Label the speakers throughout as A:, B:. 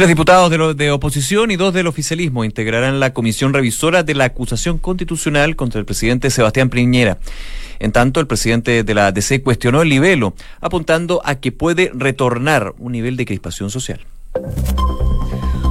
A: Tres diputados de, oposición y dos del oficialismo integrarán la comisión revisora de la acusación constitucional contra el presidente Sebastián Piñera. En tanto, el presidente de la DC cuestionó el libelo, apuntando a que puede retornar un nivel de crispación social.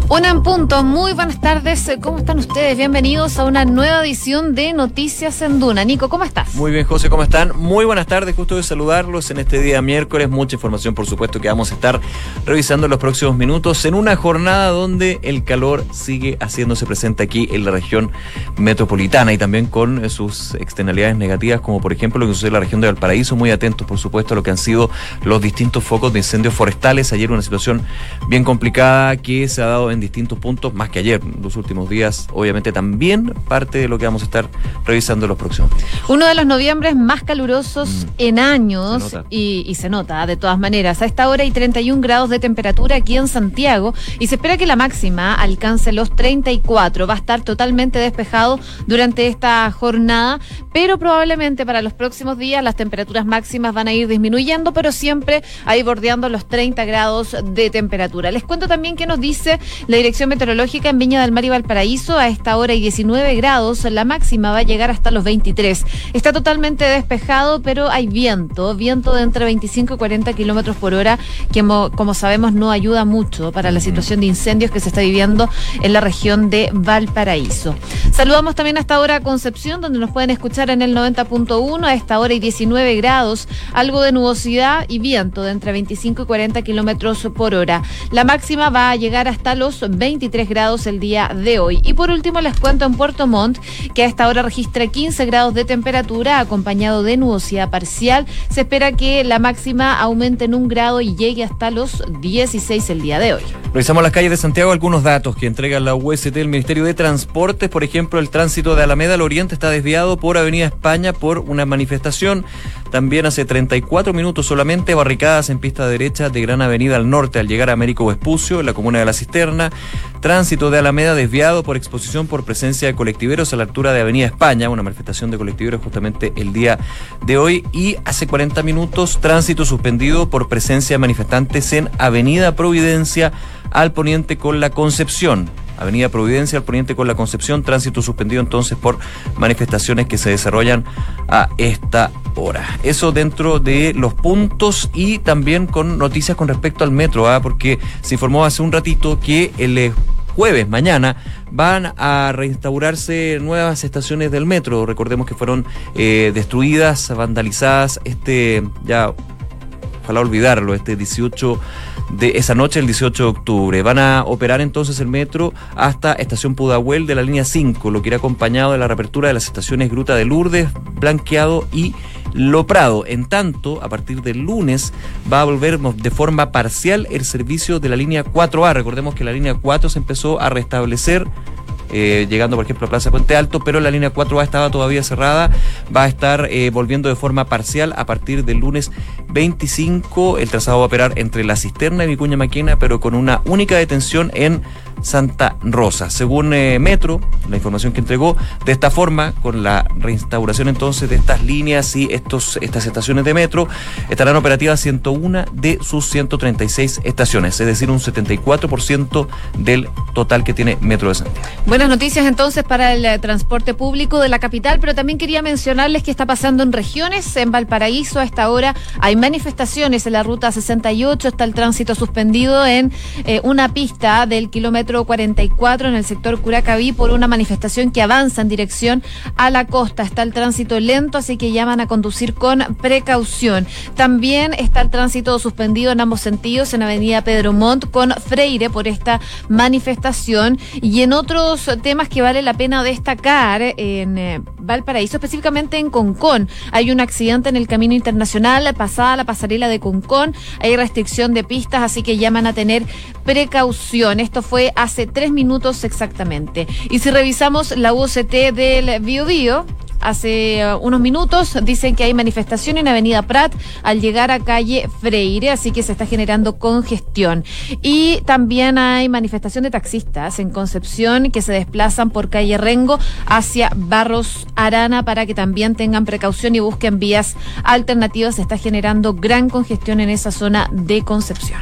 B: Una en punto, muy buenas tardes. ¿Cómo están ustedes? Bienvenidos a una nueva edición de Noticias en Duna. Nico, ¿cómo estás?
A: Muy bien, José, ¿cómo están? Muy buenas tardes, justo de saludarlos en este día miércoles. Mucha información, por supuesto, que vamos a estar revisando en los próximos minutos en una jornada donde el calor sigue haciéndose presente aquí en la región metropolitana y también con sus externalidades negativas, como por ejemplo lo que sucede en la región de Valparaíso. Muy atentos, por supuesto, a lo que han sido los distintos focos de incendios forestales. Ayer una situación bien complicada que se ha dado en distintos puntos, más que ayer, los últimos días, obviamente también parte de lo que vamos a estar revisando en los próximos
B: Uno de los noviembres más calurosos mm. en años Y, se nota de todas maneras. A esta hora hay 31 grados de temperatura aquí en Santiago y se espera que la máxima alcance los 34. Va a estar totalmente despejado durante esta jornada, pero probablemente para los próximos días las temperaturas máximas van a ir disminuyendo, pero siempre ahí bordeando los 30 grados de temperatura. Les cuento también que nos dice la Dirección Meteorológica en Viña del Mar y Valparaíso a esta hora y 19 grados, la máxima va a llegar hasta los 23. Está totalmente despejado, pero hay viento, viento de entre 25 y 40 kilómetros por hora, que como, sabemos no ayuda mucho para la situación de incendios que se está viviendo en la región de Valparaíso. Saludamos también a esta hora a Concepción, donde nos pueden escuchar en el 90.1, a esta hora y 19 grados, algo de nubosidad y viento de entre 25 y 40 kilómetros por hora. La máxima va a llegar hasta los 23 grados el día de hoy. Y por último les cuento en Puerto Montt que a esta hora registra 15 grados de temperatura acompañado de nubosidad parcial. Se espera que la máxima aumente en un grado y llegue hasta los 16 el día de hoy.
A: Revisamos las calles de Santiago algunos datos que entrega la UST el Ministerio de Transportes. Por ejemplo, el tránsito de Alameda al Oriente está desviado por Avenida España por una manifestación. También hace 34 minutos solamente barricadas en pista derecha de Gran Avenida al norte al llegar a Américo Vespucio, en la comuna de La Cisterna. Tránsito de Alameda desviado por exposición por presencia de colectiveros a la altura de Avenida España, una manifestación de colectiveros justamente el día de hoy. Y hace 40 minutos tránsito suspendido por presencia de manifestantes en Avenida Providencia al poniente con la Concepción. Avenida Providencia al poniente con la Concepción, tránsito suspendido entonces por manifestaciones que se desarrollan a esta hora. Eso dentro de los puntos y también con noticias con respecto al metro, ¿ah? porque se informó hace un ratito que el eh, jueves, mañana, van a reinstaurarse nuevas estaciones del metro. Recordemos que fueron eh, destruidas, vandalizadas, este, ya, ojalá olvidarlo, este 18 de esa noche, el 18 de octubre. Van a operar entonces el metro hasta Estación Pudahuel de la línea 5, lo que irá acompañado de la reapertura de las estaciones Gruta de Lourdes, Blanqueado y Lo Prado. En tanto, a partir del lunes va a volver de forma parcial el servicio de la línea 4A. Recordemos que la línea 4 se empezó a restablecer eh, llegando por ejemplo a Plaza Puente Alto, pero la línea 4A estaba todavía cerrada, va a estar eh, volviendo de forma parcial a partir del lunes 25. El trazado va a operar entre la cisterna y Vicuña Maquena, pero con una única detención en Santa Rosa. Según eh, Metro, la información que entregó, de esta forma, con la reinstauración entonces de estas líneas y estos, estas estaciones de metro, estarán operativas 101 de sus 136 estaciones, es decir, un 74% del total que tiene Metro de Santiago.
B: Buenas noticias entonces para el eh, transporte público de la capital, pero también quería mencionarles que está pasando en regiones, en Valparaíso a esta hora hay manifestaciones en la ruta 68, está el tránsito suspendido en eh, una pista del kilómetro 44 en el sector Curacaví por una manifestación que avanza en dirección a la costa. Está el tránsito lento, así que llaman a conducir con precaución. También está el tránsito suspendido en ambos sentidos en Avenida Pedro Montt con Freire por esta manifestación y en otros temas que vale la pena destacar en eh, Valparaíso, específicamente en Concón. Hay un accidente en el camino internacional pasada la pasarela de Concón. Hay restricción de pistas, así que llaman a tener precaución. Esto fue hace tres minutos exactamente. Y si revisamos la UCT del Bio hace uh, unos minutos dicen que hay manifestación en Avenida Prat al llegar a calle Freire, así que se está generando congestión. Y también hay manifestación de taxistas en Concepción que se desplazan por calle Rengo hacia Barros Arana para que también tengan precaución y busquen vías alternativas. Se está generando gran congestión en esa zona de Concepción.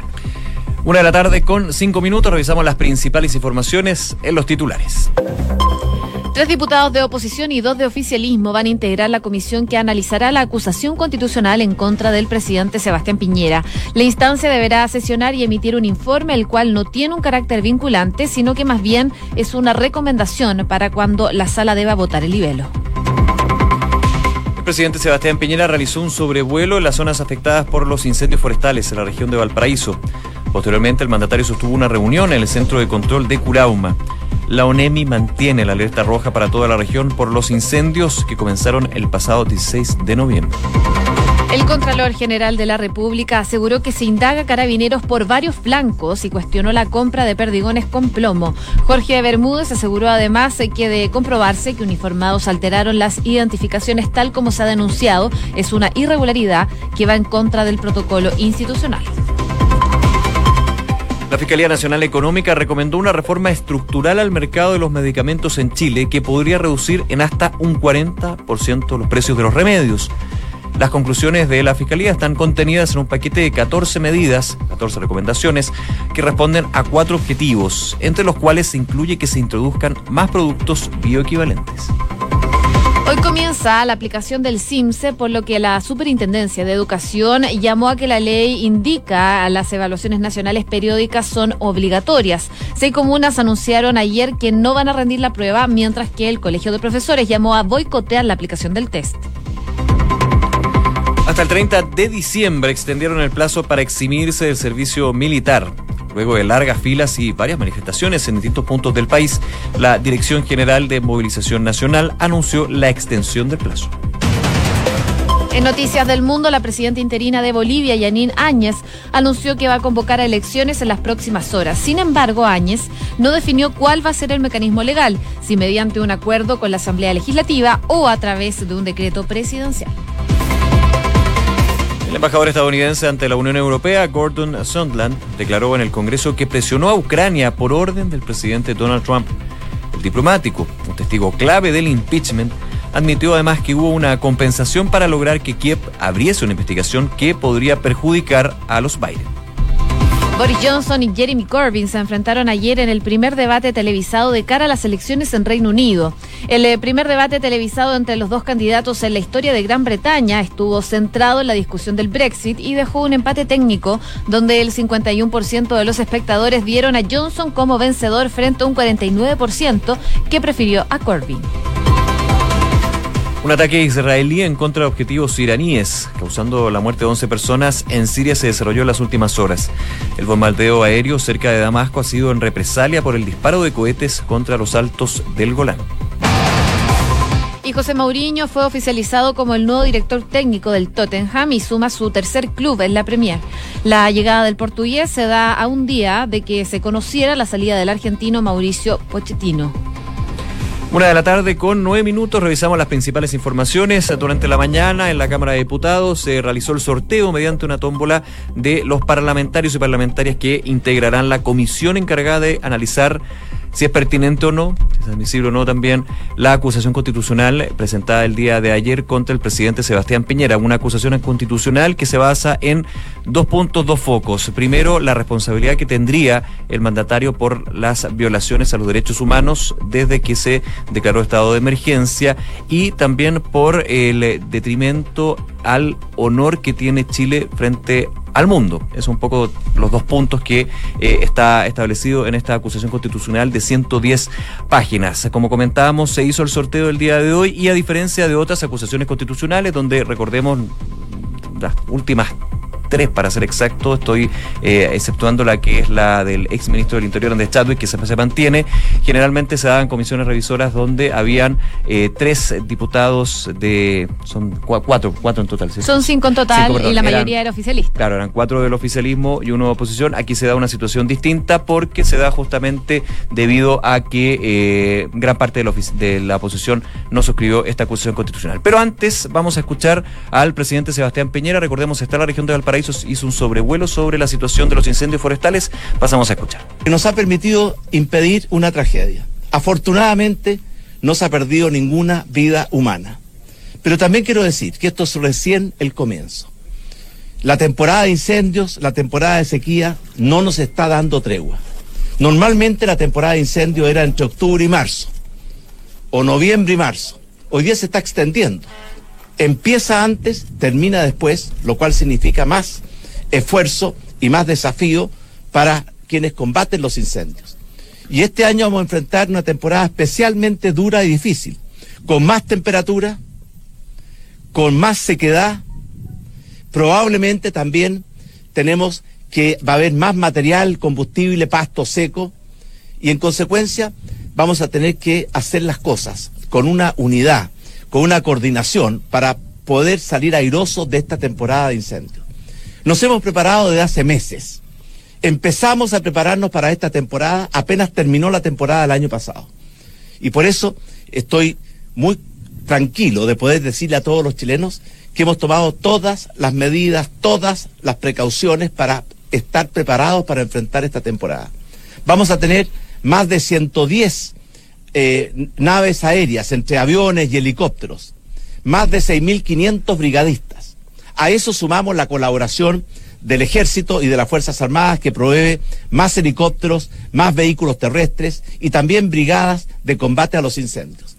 A: Una de la tarde con cinco minutos revisamos las principales informaciones en los titulares.
B: Tres diputados de oposición y dos de oficialismo van a integrar la comisión que analizará la acusación constitucional en contra del presidente Sebastián Piñera. La instancia deberá sesionar y emitir un informe, el cual no tiene un carácter vinculante, sino que más bien es una recomendación para cuando la sala deba votar el libelo.
A: El presidente Sebastián Piñera realizó un sobrevuelo en las zonas afectadas por los incendios forestales en la región de Valparaíso. Posteriormente, el mandatario sostuvo una reunión en el centro de control de Curauma. La ONEMI mantiene la alerta roja para toda la región por los incendios que comenzaron el pasado 16 de noviembre.
B: El Contralor General de la República aseguró que se indaga carabineros por varios flancos y cuestionó la compra de perdigones con plomo. Jorge Bermúdez aseguró además que de comprobarse que uniformados alteraron las identificaciones tal como se ha denunciado, es una irregularidad que va en contra del protocolo institucional.
A: La Fiscalía Nacional Económica recomendó una reforma estructural al mercado de los medicamentos en Chile que podría reducir en hasta un 40% los precios de los remedios. Las conclusiones de la Fiscalía están contenidas en un paquete de 14 medidas, 14 recomendaciones, que responden a cuatro objetivos, entre los cuales se incluye que se introduzcan más productos bioequivalentes.
B: Hoy comienza la aplicación del CIMSE, por lo que la Superintendencia de Educación llamó a que la ley indica las evaluaciones nacionales periódicas son obligatorias. Seis comunas anunciaron ayer que no van a rendir la prueba, mientras que el Colegio de Profesores llamó a boicotear la aplicación del test.
A: Hasta el 30 de diciembre extendieron el plazo para eximirse del servicio militar. Luego de largas filas y varias manifestaciones en distintos puntos del país, la Dirección General de Movilización Nacional anunció la extensión del plazo.
B: En Noticias del Mundo, la presidenta interina de Bolivia, Yanín Áñez, anunció que va a convocar a elecciones en las próximas horas. Sin embargo, Áñez no definió cuál va a ser el mecanismo legal, si mediante un acuerdo con la Asamblea Legislativa o a través de un decreto presidencial.
A: El embajador estadounidense ante la Unión Europea, Gordon Sondland, declaró en el Congreso que presionó a Ucrania por orden del presidente Donald Trump. El diplomático, un testigo clave del impeachment, admitió además que hubo una compensación para lograr que Kiev abriese una investigación que podría perjudicar a los Biden.
B: Boris Johnson y Jeremy Corbyn se enfrentaron ayer en el primer debate televisado de cara a las elecciones en Reino Unido. El eh, primer debate televisado entre los dos candidatos en la historia de Gran Bretaña estuvo centrado en la discusión del Brexit y dejó un empate técnico donde el 51% de los espectadores vieron a Johnson como vencedor frente a un 49% que prefirió a Corbyn.
A: Un ataque israelí en contra de objetivos iraníes, causando la muerte de 11 personas en Siria, se desarrolló en las últimas horas. El bombardeo aéreo cerca de Damasco ha sido en represalia por el disparo de cohetes contra los altos del Golán.
B: Y José Mourinho fue oficializado como el nuevo director técnico del Tottenham y suma su tercer club en la Premier. La llegada del portugués se da a un día de que se conociera la salida del argentino Mauricio Pochettino.
A: Una de la tarde con nueve minutos revisamos las principales informaciones. Durante la mañana en la Cámara de Diputados se realizó el sorteo mediante una tómbola de los parlamentarios y parlamentarias que integrarán la comisión encargada de analizar si es pertinente o no, si es admisible o no también la acusación constitucional presentada el día de ayer contra el presidente Sebastián Piñera, una acusación constitucional que se basa en dos puntos, dos focos. Primero, la responsabilidad que tendría el mandatario por las violaciones a los derechos humanos desde que se declaró estado de emergencia y también por el detrimento al honor que tiene Chile frente al mundo. Es un poco los dos puntos que eh, está establecido en esta acusación constitucional de 110 páginas. Como comentábamos, se hizo el sorteo el día de hoy y a diferencia de otras acusaciones constitucionales, donde recordemos las últimas tres para ser exacto, estoy eh, exceptuando la que es la del ex ministro del Interior, Andrés Chadwick, que se, se mantiene. Generalmente se daban comisiones revisoras donde habían eh, tres diputados de. Son cuatro, cuatro en total.
B: Son cinco en total y la mayoría era oficialista.
A: Claro, eran cuatro del oficialismo y uno de oposición. Aquí se da una situación distinta porque se da justamente debido a que eh, gran parte de la, de la oposición no suscribió esta acusación constitucional. Pero antes vamos a escuchar al presidente Sebastián Peñera. Recordemos, está en la región de Valparaíso hizo un sobrevuelo sobre la situación de los incendios forestales. Pasamos a escuchar.
C: Nos ha permitido impedir una tragedia. Afortunadamente, no se ha perdido ninguna vida humana. Pero también quiero decir que esto es recién el comienzo. la temporada de incendios, la temporada de sequía, no nos está dando tregua. Normalmente la temporada de incendio era entre octubre y marzo, o noviembre y marzo. Hoy día se está extendiendo. Empieza antes, termina después, lo cual significa más esfuerzo y más desafío para quienes combaten los incendios. Y este año vamos a enfrentar una temporada especialmente dura y difícil, con más temperatura, con más sequedad, probablemente también tenemos que va a haber más material, combustible, pasto seco, y en consecuencia vamos a tener que hacer las cosas con una unidad, con una coordinación para poder salir airosos de esta temporada de incendios. Nos hemos preparado desde hace meses. Empezamos a prepararnos para esta temporada apenas terminó la temporada del año pasado. Y por eso estoy muy tranquilo de poder decirle a todos los chilenos que hemos tomado todas las medidas, todas las precauciones para estar preparados para enfrentar esta temporada. Vamos a tener más de 110 eh, naves aéreas entre aviones y helicópteros, más de 6.500 brigadistas. A eso sumamos la colaboración del Ejército y de las Fuerzas Armadas que provee más helicópteros, más vehículos terrestres y también brigadas de combate a los incendios.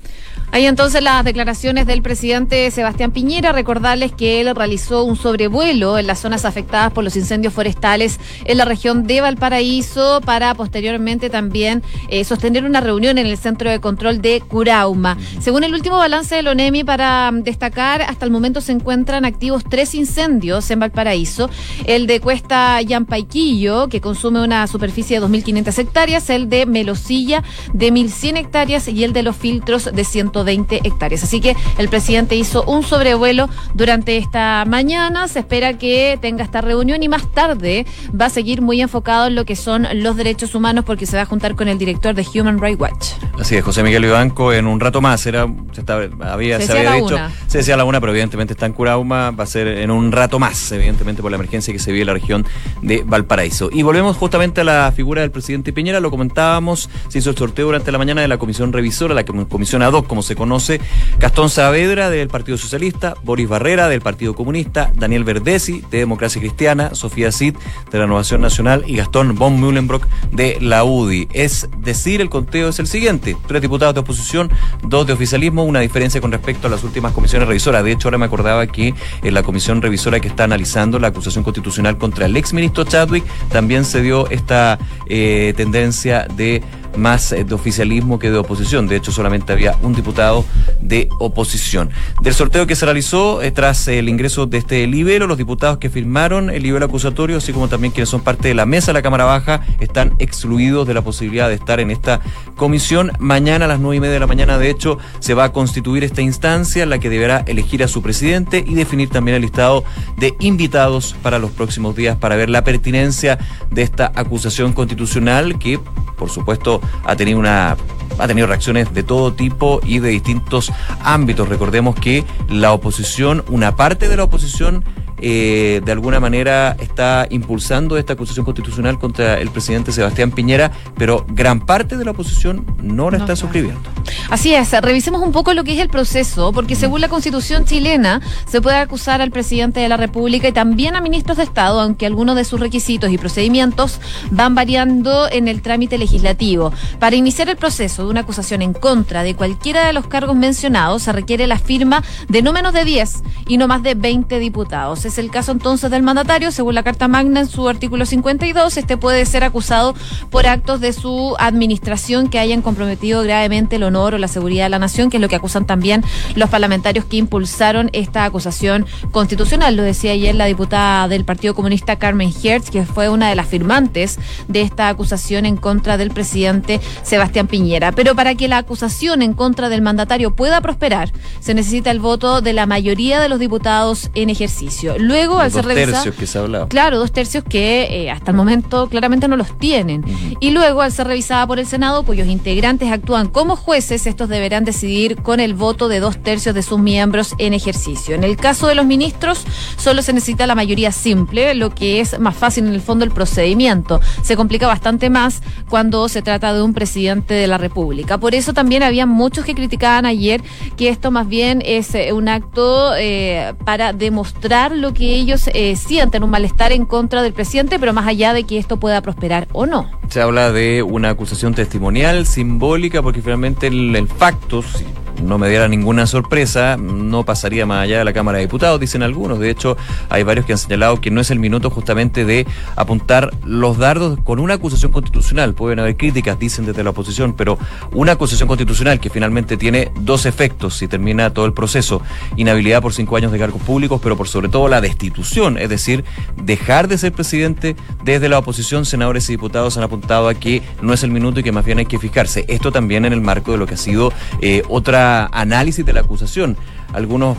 B: Hay entonces las declaraciones del presidente Sebastián Piñera. Recordarles que él realizó un sobrevuelo en las zonas afectadas por los incendios forestales en la región de Valparaíso para posteriormente también eh, sostener una reunión en el centro de control de Curauma. Según el último balance del ONEMI, para mm, destacar, hasta el momento se encuentran activos tres incendios en Valparaíso. El de Cuesta Yampaiquillo, que consume una superficie de 2.500 hectáreas, el de Melosilla de 1.100 hectáreas y el de los filtros de 100 20 hectáreas. Así que el presidente hizo un sobrevuelo durante esta mañana. Se espera que tenga esta reunión y más tarde va a seguir muy enfocado en lo que son los derechos humanos porque se va a juntar con el director de Human Rights Watch.
A: Así es, José Miguel Ibanco en un rato más. Era, se, había, se, había dicho, se decía la una, pero evidentemente está en Curauma. Va a ser en un rato más, evidentemente por la emergencia que se vive en la región de Valparaíso. Y volvemos justamente a la figura del presidente Piñera. Lo comentábamos, se hizo el sorteo durante la mañana de la comisión revisora, la comisión ad hoc, como se conoce Gastón Saavedra del Partido Socialista, Boris Barrera del Partido Comunista, Daniel Verdesi de Democracia Cristiana, Sofía Cid de la Renovación Nacional y Gastón von Mühlenbrock de la UDI. Es decir, el conteo es el siguiente: tres diputados de oposición, dos de oficialismo, una diferencia con respecto a las últimas comisiones revisoras. De hecho, ahora me acordaba que en la comisión revisora que está analizando la acusación constitucional contra el exministro Chadwick también se dio esta eh, tendencia de más eh, de oficialismo que de oposición. De hecho, solamente había un diputado de oposición. Del sorteo que se realizó eh, tras el ingreso de este libelo, los diputados que firmaron el libelo acusatorio, así como también quienes son parte de la mesa de la Cámara Baja, están excluidos de la posibilidad de estar en esta comisión. Mañana a las nueve y media de la mañana, de hecho, se va a constituir esta instancia en la que deberá elegir a su presidente y definir también el listado de invitados para los próximos días para ver la pertinencia de esta acusación constitucional que, por supuesto, ha tenido una ha tenido reacciones de todo tipo y de distintos ámbitos. Recordemos que la oposición, una parte de la oposición eh, de alguna manera está impulsando esta acusación constitucional contra el presidente Sebastián Piñera, pero gran parte de la oposición no la está suscribiendo.
B: Así es, revisemos un poco lo que es el proceso, porque según la constitución chilena se puede acusar al presidente de la República y también a ministros de Estado, aunque algunos de sus requisitos y procedimientos van variando en el trámite legislativo. Para iniciar el proceso de una acusación en contra de cualquiera de los cargos mencionados se requiere la firma de no menos de 10 y no más de 20 diputados es el caso entonces del mandatario, según la Carta Magna en su artículo 52, este puede ser acusado por actos de su administración que hayan comprometido gravemente el honor o la seguridad de la nación, que es lo que acusan también los parlamentarios que impulsaron esta acusación constitucional. Lo decía ayer la diputada del Partido Comunista Carmen Hertz, que fue una de las firmantes de esta acusación en contra del presidente Sebastián Piñera. Pero para que la acusación en contra del mandatario pueda prosperar, se necesita el voto de la mayoría de los diputados en ejercicio. Luego, al ser
A: tercios que se ha hablado.
B: Claro, dos tercios que eh, hasta el momento claramente no los tienen. Y luego, al ser revisada por el Senado, cuyos integrantes actúan como jueces jueces, estos deberán decidir con el voto de dos tercios de sus miembros en ejercicio. En el caso de los ministros, solo se necesita la mayoría simple, lo que es más fácil en el fondo el procedimiento. Se complica bastante más cuando se trata de un presidente de la República. Por eso también había muchos que criticaban ayer que esto más bien es eh, un acto eh, para demostrar lo que ellos eh, sienten, un malestar en contra del presidente, pero más allá de que esto pueda prosperar o no.
A: Se habla de una acusación testimonial, simbólica, porque finalmente el, el facto, no me diera ninguna sorpresa, no pasaría más allá de la Cámara de Diputados, dicen algunos. De hecho, hay varios que han señalado que no es el minuto justamente de apuntar los dardos con una acusación constitucional. Pueden haber críticas, dicen desde la oposición, pero una acusación constitucional que finalmente tiene dos efectos si termina todo el proceso. Inhabilidad por cinco años de cargos públicos, pero por sobre todo la destitución, es decir, dejar de ser presidente desde la oposición, senadores y diputados han apuntado a que no es el minuto y que más bien hay que fijarse. Esto también en el marco de lo que ha sido eh, otra análisis de la acusación. Algunos,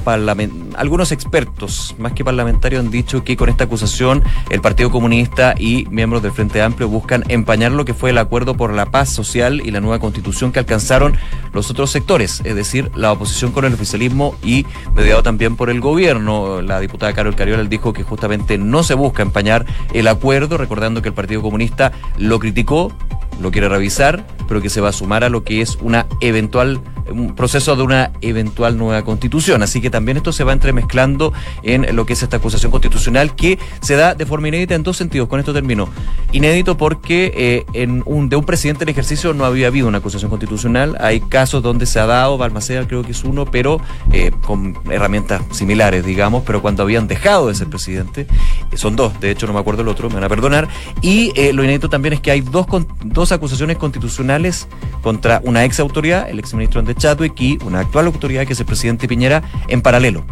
A: algunos expertos, más que parlamentarios, han dicho que con esta acusación el Partido Comunista y miembros del Frente Amplio buscan empañar lo que fue el acuerdo por la paz social y la nueva constitución que alcanzaron los otros sectores, es decir, la oposición con el oficialismo y mediado también por el gobierno. La diputada Carol Cariola dijo que justamente no se busca empañar el acuerdo, recordando que el Partido Comunista lo criticó, lo quiere revisar, pero que se va a sumar a lo que es una eventual un proceso de una eventual nueva constitución. Así que también esto se va entremezclando en lo que es esta acusación constitucional que se da de forma inédita en dos sentidos. Con esto termino. Inédito porque eh, un, de un presidente en ejercicio no había habido una acusación constitucional. Hay casos donde se ha dado, Balmaceda creo que es uno, pero eh, con herramientas similares, digamos, pero cuando habían dejado de ser presidente. Eh, son dos, de hecho no me acuerdo el otro, me van a perdonar. Y lo inédito también es que hay dos, dos acusaciones constitucionales contra una ex autoridad, el ex ministro Andrés Chadwick y una actual autoridad que es el presidente Piñera en paralelo.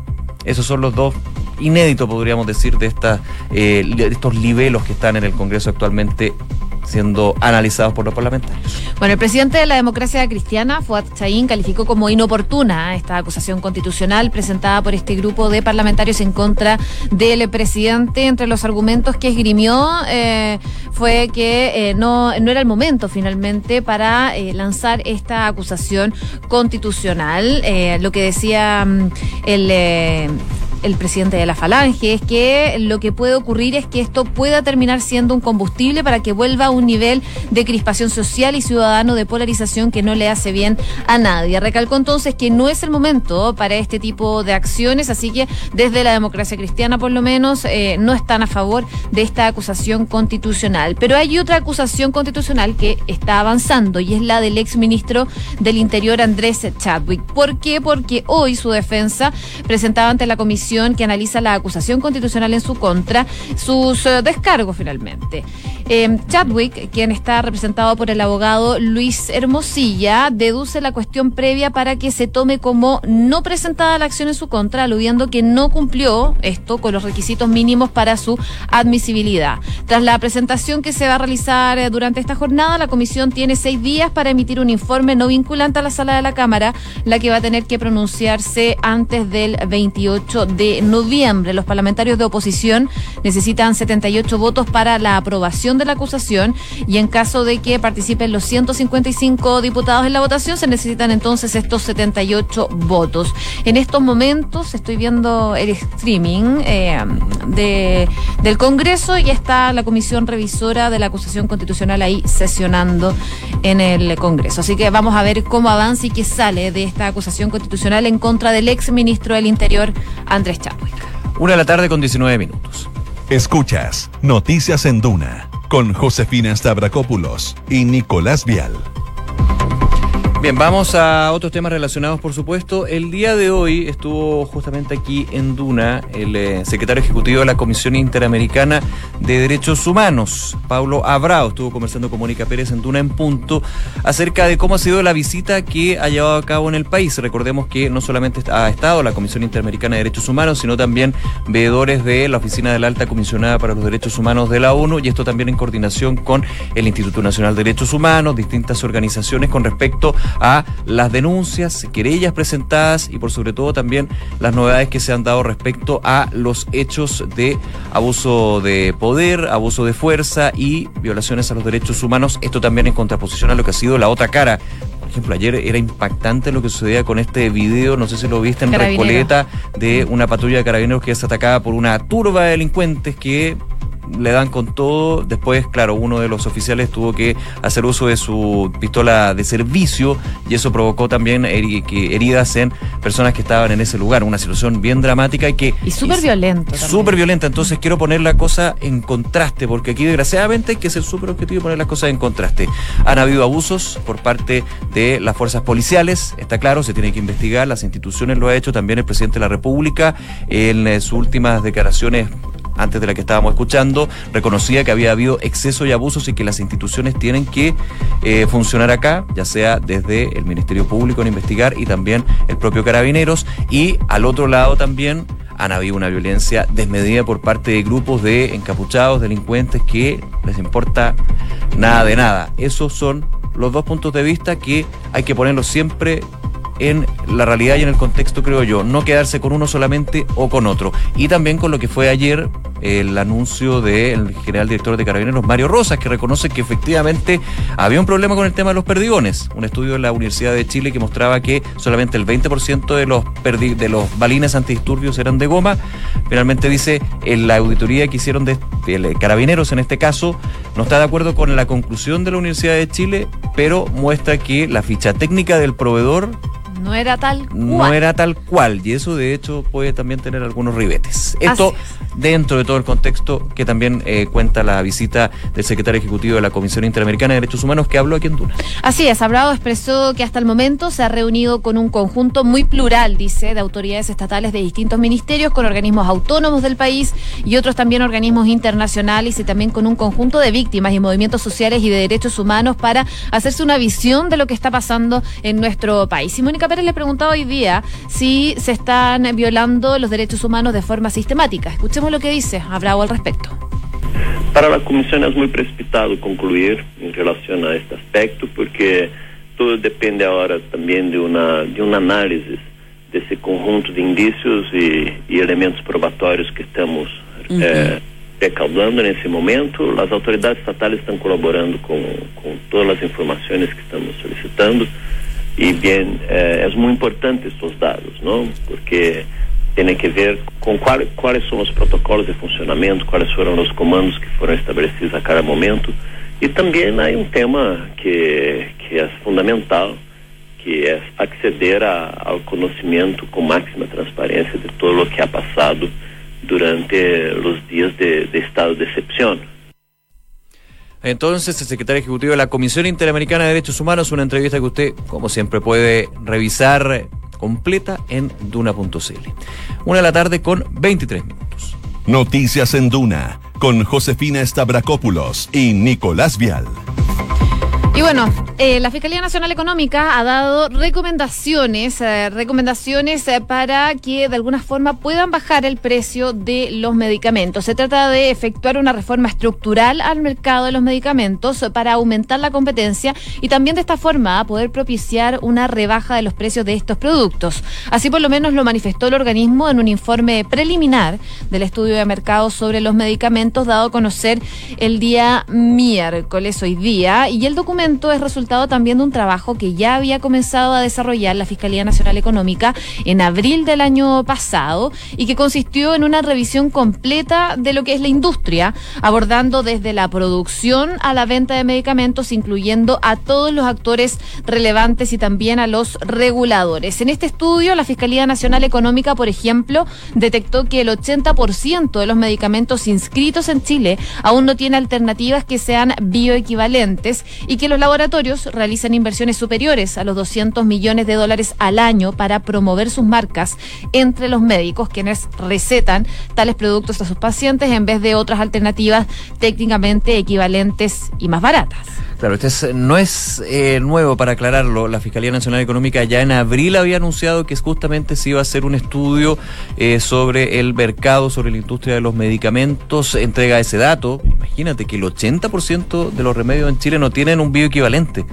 A: Esos son los dos inéditos, podríamos decir, de, esta, eh, de estos niveles que están en el Congreso actualmente siendo analizados por los parlamentarios.
B: Bueno, el presidente de la democracia cristiana, Fuad Chaín, calificó como inoportuna esta acusación constitucional presentada por este grupo de parlamentarios en contra del presidente. Entre los argumentos que esgrimió eh, fue que eh, no, no era el momento finalmente para eh, lanzar esta acusación constitucional. lo que decía mm, el el presidente de la Falange, es que lo que puede ocurrir es que esto pueda terminar siendo un combustible para que vuelva a un nivel de crispación social y ciudadano de polarización que no le hace bien a nadie. Recalcó entonces que no es el momento para este tipo de acciones, así que desde la democracia cristiana por lo menos eh, no están a favor de esta acusación constitucional. Pero hay otra acusación constitucional que está avanzando y es la del ex ministro del Interior Andrés Chadwick. ¿Por qué? Porque hoy su defensa presentaba ante la comisión que analiza la acusación constitucional en su contra, sus eh, descargos finalmente. Eh, Chadwick, quien está representado por el abogado Luis Hermosilla, deduce la cuestión previa para que se tome como no presentada la acción en su contra, aludiendo que no cumplió esto con los requisitos mínimos para su admisibilidad. Tras la presentación que se va a realizar eh, durante esta jornada, la comisión tiene seis días para emitir un informe no vinculante a la sala de la Cámara, la que va a tener que pronunciarse antes del 28 de noviembre. Los parlamentarios de oposición necesitan 78 votos para la aprobación de la acusación y en caso de que participen los 155 diputados en la votación se necesitan entonces estos 78 votos. En estos momentos estoy viendo el streaming eh, de, del Congreso y está la comisión revisora de la acusación constitucional ahí sesionando en el Congreso. Así que vamos a ver cómo avanza y qué sale de esta acusación constitucional en contra del ex ministro del Interior, Andrés Chadwick.
A: Una de la tarde con 19 minutos.
D: Escuchas Noticias en Duna con Josefina Stavrakopoulos y Nicolás Vial.
A: Bien, vamos a otros temas relacionados, por supuesto. El día de hoy estuvo justamente aquí en Duna el eh, secretario ejecutivo de la Comisión Interamericana de Derechos Humanos, Pablo Abrao. Estuvo conversando con Mónica Pérez en Duna en punto acerca de cómo ha sido la visita que ha llevado a cabo en el país. Recordemos que no solamente ha estado la Comisión Interamericana de Derechos Humanos, sino también veedores de la Oficina de la Alta Comisionada para los Derechos Humanos de la ONU, y esto también en coordinación con el Instituto Nacional de Derechos Humanos, distintas organizaciones con respecto a las denuncias, querellas presentadas y por sobre todo también las novedades que se han dado respecto a los hechos de abuso de poder, abuso de fuerza y violaciones a los derechos humanos. Esto también en contraposición a lo que ha sido la otra cara por ejemplo, ayer era impactante lo que sucedía con este video, no sé si lo viste en Recoleta, de una patrulla de carabineros que es atacada por una turba de delincuentes que le dan con todo. Después, claro, uno de los oficiales tuvo que hacer uso de su pistola de servicio y eso provocó también heridas en personas que estaban en ese lugar. Una situación bien dramática y que...
B: Y súper violenta.
A: Súper violenta. Entonces quiero poner la cosa en contraste, porque aquí desgraciadamente hay que ser súper objetivo y poner las cosas en contraste. Han habido abusos por parte de las fuerzas policiales, está claro, se tiene que investigar, las instituciones lo ha hecho, también el presidente de la República en eh, sus últimas declaraciones antes de la que estábamos escuchando, reconocía que había habido exceso y abusos y que las instituciones tienen que eh, funcionar acá, ya sea desde el Ministerio Público en investigar y también el propio Carabineros. Y al otro lado también han habido una violencia desmedida por parte de grupos de encapuchados, delincuentes que les importa nada de nada. Esos son los dos puntos de vista que hay que ponerlos siempre en la realidad y en el contexto, creo yo. No quedarse con uno solamente o con otro. Y también con lo que fue ayer el anuncio del general director de Carabineros, Mario Rosas, que reconoce que efectivamente había un problema con el tema de los perdigones. Un estudio de la Universidad de Chile que mostraba que solamente el 20% de los, de los balines antidisturbios eran de goma. Finalmente dice, en la auditoría que hicieron de, de Carabineros en este caso, no está de acuerdo con la conclusión de la Universidad de Chile, pero muestra que la ficha técnica del proveedor
B: no era tal
A: cual. No era tal cual. Y eso, de hecho, puede también tener algunos ribetes. Esto dentro de todo el contexto que también eh, cuenta la visita del secretario ejecutivo de la Comisión Interamericana de Derechos Humanos que habló aquí en Duna.
B: Así es, Abrado expresó que hasta el momento se ha reunido con un conjunto muy plural, dice, de autoridades estatales de distintos ministerios, con organismos autónomos del país y otros también organismos internacionales y también con un conjunto de víctimas y movimientos sociales y de derechos humanos para hacerse una visión de lo que está pasando en nuestro país. Y Mónica Pérez le preguntaba hoy día si se están violando los derechos humanos de forma sistemática. Escuchemos lo que dice Bravo al respecto.
E: Para la Comisión es muy precipitado concluir en relación a este aspecto porque todo depende ahora también de una, de un análisis de ese conjunto de indicios y, y elementos probatorios que estamos uh eh, recaudando nesse momento. As autoridades estatais estão colaborando com, com todas as informações que estamos solicitando. Y bien, eh, es muy importante estos datos, ¿no? Porque tiene que ver con cuál, cuáles son los protocolos de funcionamiento, cuáles fueron los comandos que fueron establecidos a cada momento. Y también hay un tema que, que es fundamental, que es acceder a, al conocimiento con máxima transparencia de todo lo que ha pasado durante los días de, de estado de excepción.
A: Entonces, el secretario ejecutivo de la Comisión Interamericana de Derechos Humanos, una entrevista que usted, como siempre, puede revisar completa en duna.cl. Una de la tarde con 23 minutos.
D: Noticias en Duna, con Josefina Stavrakopoulos y Nicolás Vial.
B: Y bueno, eh, la Fiscalía Nacional Económica ha dado recomendaciones, eh, recomendaciones eh, para que de alguna forma puedan bajar el precio de los medicamentos. Se trata de efectuar una reforma estructural al mercado de los medicamentos para aumentar la competencia y también de esta forma poder propiciar una rebaja de los precios de estos productos. Así por lo menos lo manifestó el organismo en un informe preliminar del estudio de mercado sobre los medicamentos dado a conocer el día miércoles hoy día y el documento es resultado también de un trabajo que ya había comenzado a desarrollar la Fiscalía Nacional Económica en abril del año pasado y que consistió en una revisión completa de lo que es la industria, abordando desde la producción a la venta de medicamentos, incluyendo a todos los actores relevantes y también a los reguladores. En este estudio, la Fiscalía Nacional Económica, por ejemplo, detectó que el 80% de los medicamentos inscritos en Chile aún no tiene alternativas que sean bioequivalentes y que los laboratorios realizan inversiones superiores a los 200 millones de dólares al año para promover sus marcas entre los médicos quienes recetan tales productos a sus pacientes en vez de otras alternativas técnicamente equivalentes y más baratas.
A: Claro, este no es eh, nuevo para aclararlo. La Fiscalía Nacional Económica ya en abril había anunciado que justamente se iba a hacer un estudio eh, sobre el mercado, sobre la industria de los medicamentos. Entrega ese dato. Imagínate que el 80% de los remedios en Chile no tienen un bioequivalente.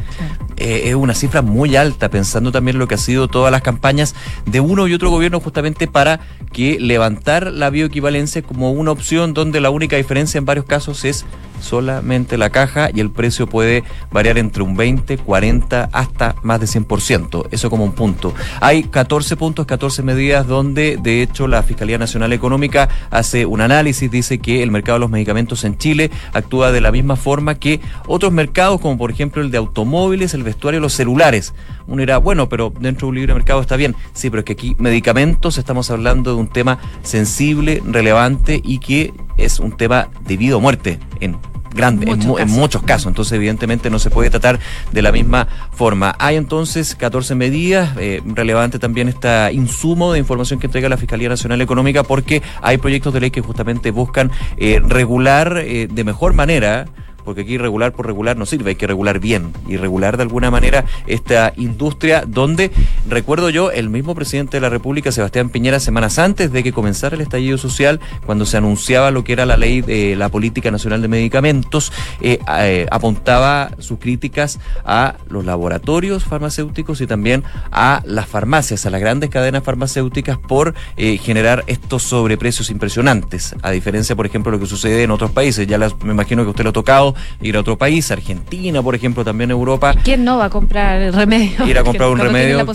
A: Eh, es una cifra muy alta, pensando también lo que ha sido todas las campañas de uno y otro gobierno justamente para que levantar la bioequivalencia como una opción donde la única diferencia en varios casos es solamente la caja y el precio puede variar entre un 20, 40 hasta más de 100%. Eso como un punto. Hay 14 puntos, 14 medidas donde de hecho la Fiscalía Nacional Económica hace un análisis, dice que el mercado de los medicamentos en Chile actúa de la misma forma que otros mercados como por ejemplo el de automóviles, el vestuario, los celulares. Uno dirá, bueno, pero dentro de un libre mercado está bien. Sí, pero es que aquí medicamentos estamos hablando de un tema sensible, relevante y que es un tema de vida o muerte en grande en, muchos casos. Entonces, evidentemente, no se puede tratar de la misma forma. Hay entonces 14 medidas. Eh, relevante también este insumo de información que entrega la Fiscalía Nacional Económica, porque hay proyectos de ley que justamente buscan eh, regular eh, de mejor manera porque aquí regular por regular no sirve, hay que regular bien y regular de alguna manera esta industria donde, recuerdo yo, el mismo presidente de la República, Sebastián Piñera, semanas antes de que comenzara el estallido social, cuando se anunciaba lo que era la ley de la Política Nacional de Medicamentos, eh, eh, apuntaba sus críticas a los laboratorios farmacéuticos y también a las farmacias, a las grandes cadenas farmacéuticas por eh, generar estos sobreprecios impresionantes, a diferencia, por ejemplo, de lo que sucede en otros países. Ya me imagino que usted lo ha tocado, ir a otro país, Argentina, por ejemplo, también Europa.
B: ¿Quién no va a comprar el remedio?
A: Ir a comprar un remedio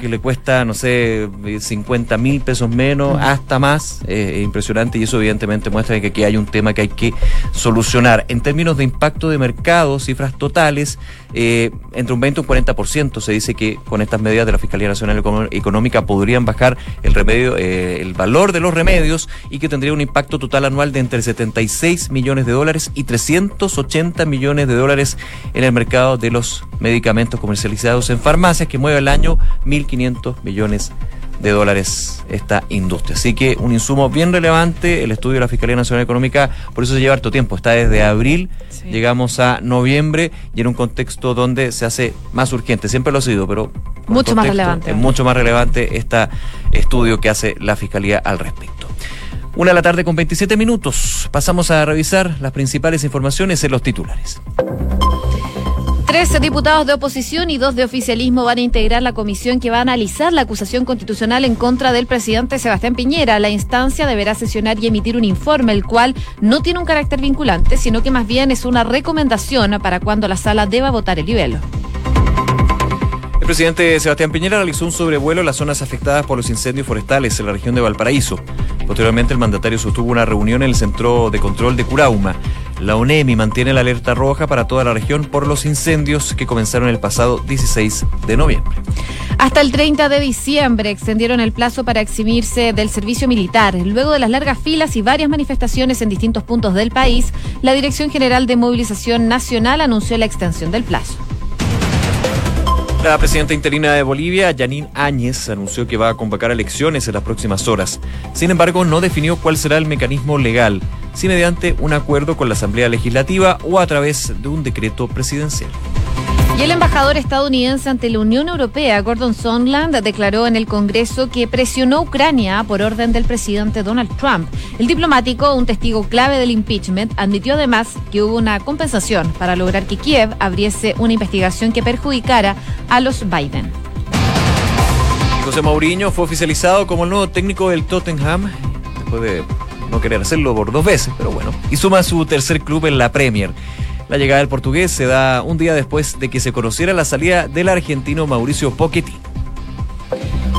A: que le cuesta, no sé, 50 mil pesos menos, hasta más. es impresionante y eso evidentemente muestra que aquí hay un tema que hay que solucionar. En términos de impacto de mercado, cifras totales, eh, entre un 20 y un 40% se dice que con estas medidas de la Fiscalía Nacional Económica podrían bajar el remedio, eh, el valor de los remedios y que tendría un impacto total anual de entre 76 millones de dólares y 380 millones de dólares en el mercado de los medicamentos comercializados en farmacias que mueve al año 1.500 millones de dólares esta industria. Así que un insumo bien relevante, el estudio de la Fiscalía Nacional Económica, por eso se lleva harto tiempo, está desde abril, llegamos a noviembre y en un contexto donde se hace más urgente, siempre lo ha sido, pero
B: mucho más relevante.
A: Es mucho más relevante este estudio que hace la Fiscalía al respecto. Una de la tarde con 27 minutos. Pasamos a revisar las principales informaciones en los titulares.
B: Trece diputados de oposición y dos de oficialismo van a integrar la comisión que va a analizar la acusación constitucional en contra del presidente Sebastián Piñera. La instancia deberá sesionar y emitir un informe, el cual no tiene un carácter vinculante, sino que más bien es una recomendación para cuando la sala deba votar el libelo.
A: El presidente Sebastián Piñera realizó un sobrevuelo en las zonas afectadas por los incendios forestales en la región de Valparaíso. Posteriormente, el mandatario sostuvo una reunión en el Centro de Control de Curauma. La ONEMI mantiene la alerta roja para toda la región por los incendios que comenzaron el pasado 16 de noviembre.
B: Hasta el 30 de diciembre extendieron el plazo para eximirse del servicio militar. Luego de las largas filas y varias manifestaciones en distintos puntos del país, la Dirección General de Movilización Nacional anunció la extensión del plazo.
A: La presidenta interina de Bolivia, Janine Áñez, anunció que va a convocar elecciones en las próximas horas. Sin embargo, no definió cuál será el mecanismo legal, si mediante un acuerdo con la Asamblea Legislativa o a través de un decreto presidencial.
B: Y el embajador estadounidense ante la Unión Europea, Gordon Sondland, declaró en el Congreso que presionó a Ucrania por orden del presidente Donald Trump. El diplomático, un testigo clave del impeachment, admitió además que hubo una compensación para lograr que Kiev abriese una investigación que perjudicara a los Biden.
A: José Mourinho fue oficializado como el nuevo técnico del Tottenham, después de no querer hacerlo por dos veces, pero bueno, y suma su tercer club en la Premier. La llegada del portugués se da un día después de que se conociera la salida del argentino Mauricio Pochettino.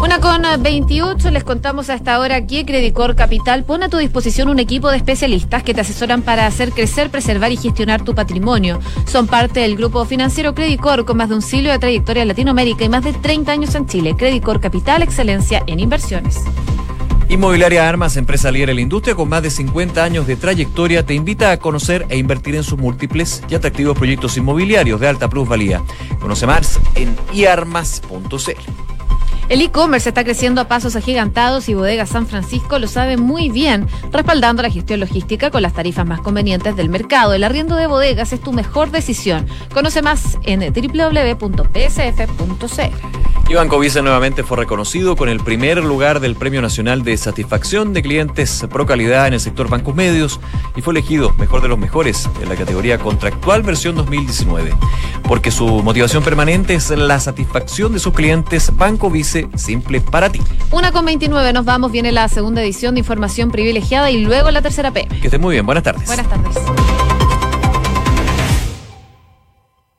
B: Una con 28, les contamos a esta hora que Credicor Capital pone a tu disposición un equipo de especialistas que te asesoran para hacer crecer, preservar y gestionar tu patrimonio. Son parte del grupo financiero Credicor con más de un siglo de trayectoria en Latinoamérica y más de 30 años en Chile. Credicor Capital, excelencia en inversiones.
A: Inmobiliaria Armas, empresa líder en la industria con más de 50 años de trayectoria, te invita a conocer e invertir en sus múltiples y atractivos proyectos inmobiliarios de alta plusvalía. Conoce más en iarmas.cl.
B: El e-commerce está creciendo a pasos agigantados y Bodega San Francisco lo sabe muy bien, respaldando la gestión logística con las tarifas más convenientes del mercado. El arriendo de bodegas es tu mejor decisión. Conoce más en www.psf.cl.
A: Y Banco Vice nuevamente fue reconocido con el primer lugar del Premio Nacional de Satisfacción de Clientes Pro Calidad en el sector bancos medios y fue elegido mejor de los mejores en la categoría contractual versión 2019. Porque su motivación permanente es la satisfacción de sus clientes, Banco Vice simple para ti.
B: Una con 29, nos vamos, viene la segunda edición de Información Privilegiada y luego la tercera P.
A: Que esté muy bien, buenas tardes.
B: Buenas tardes.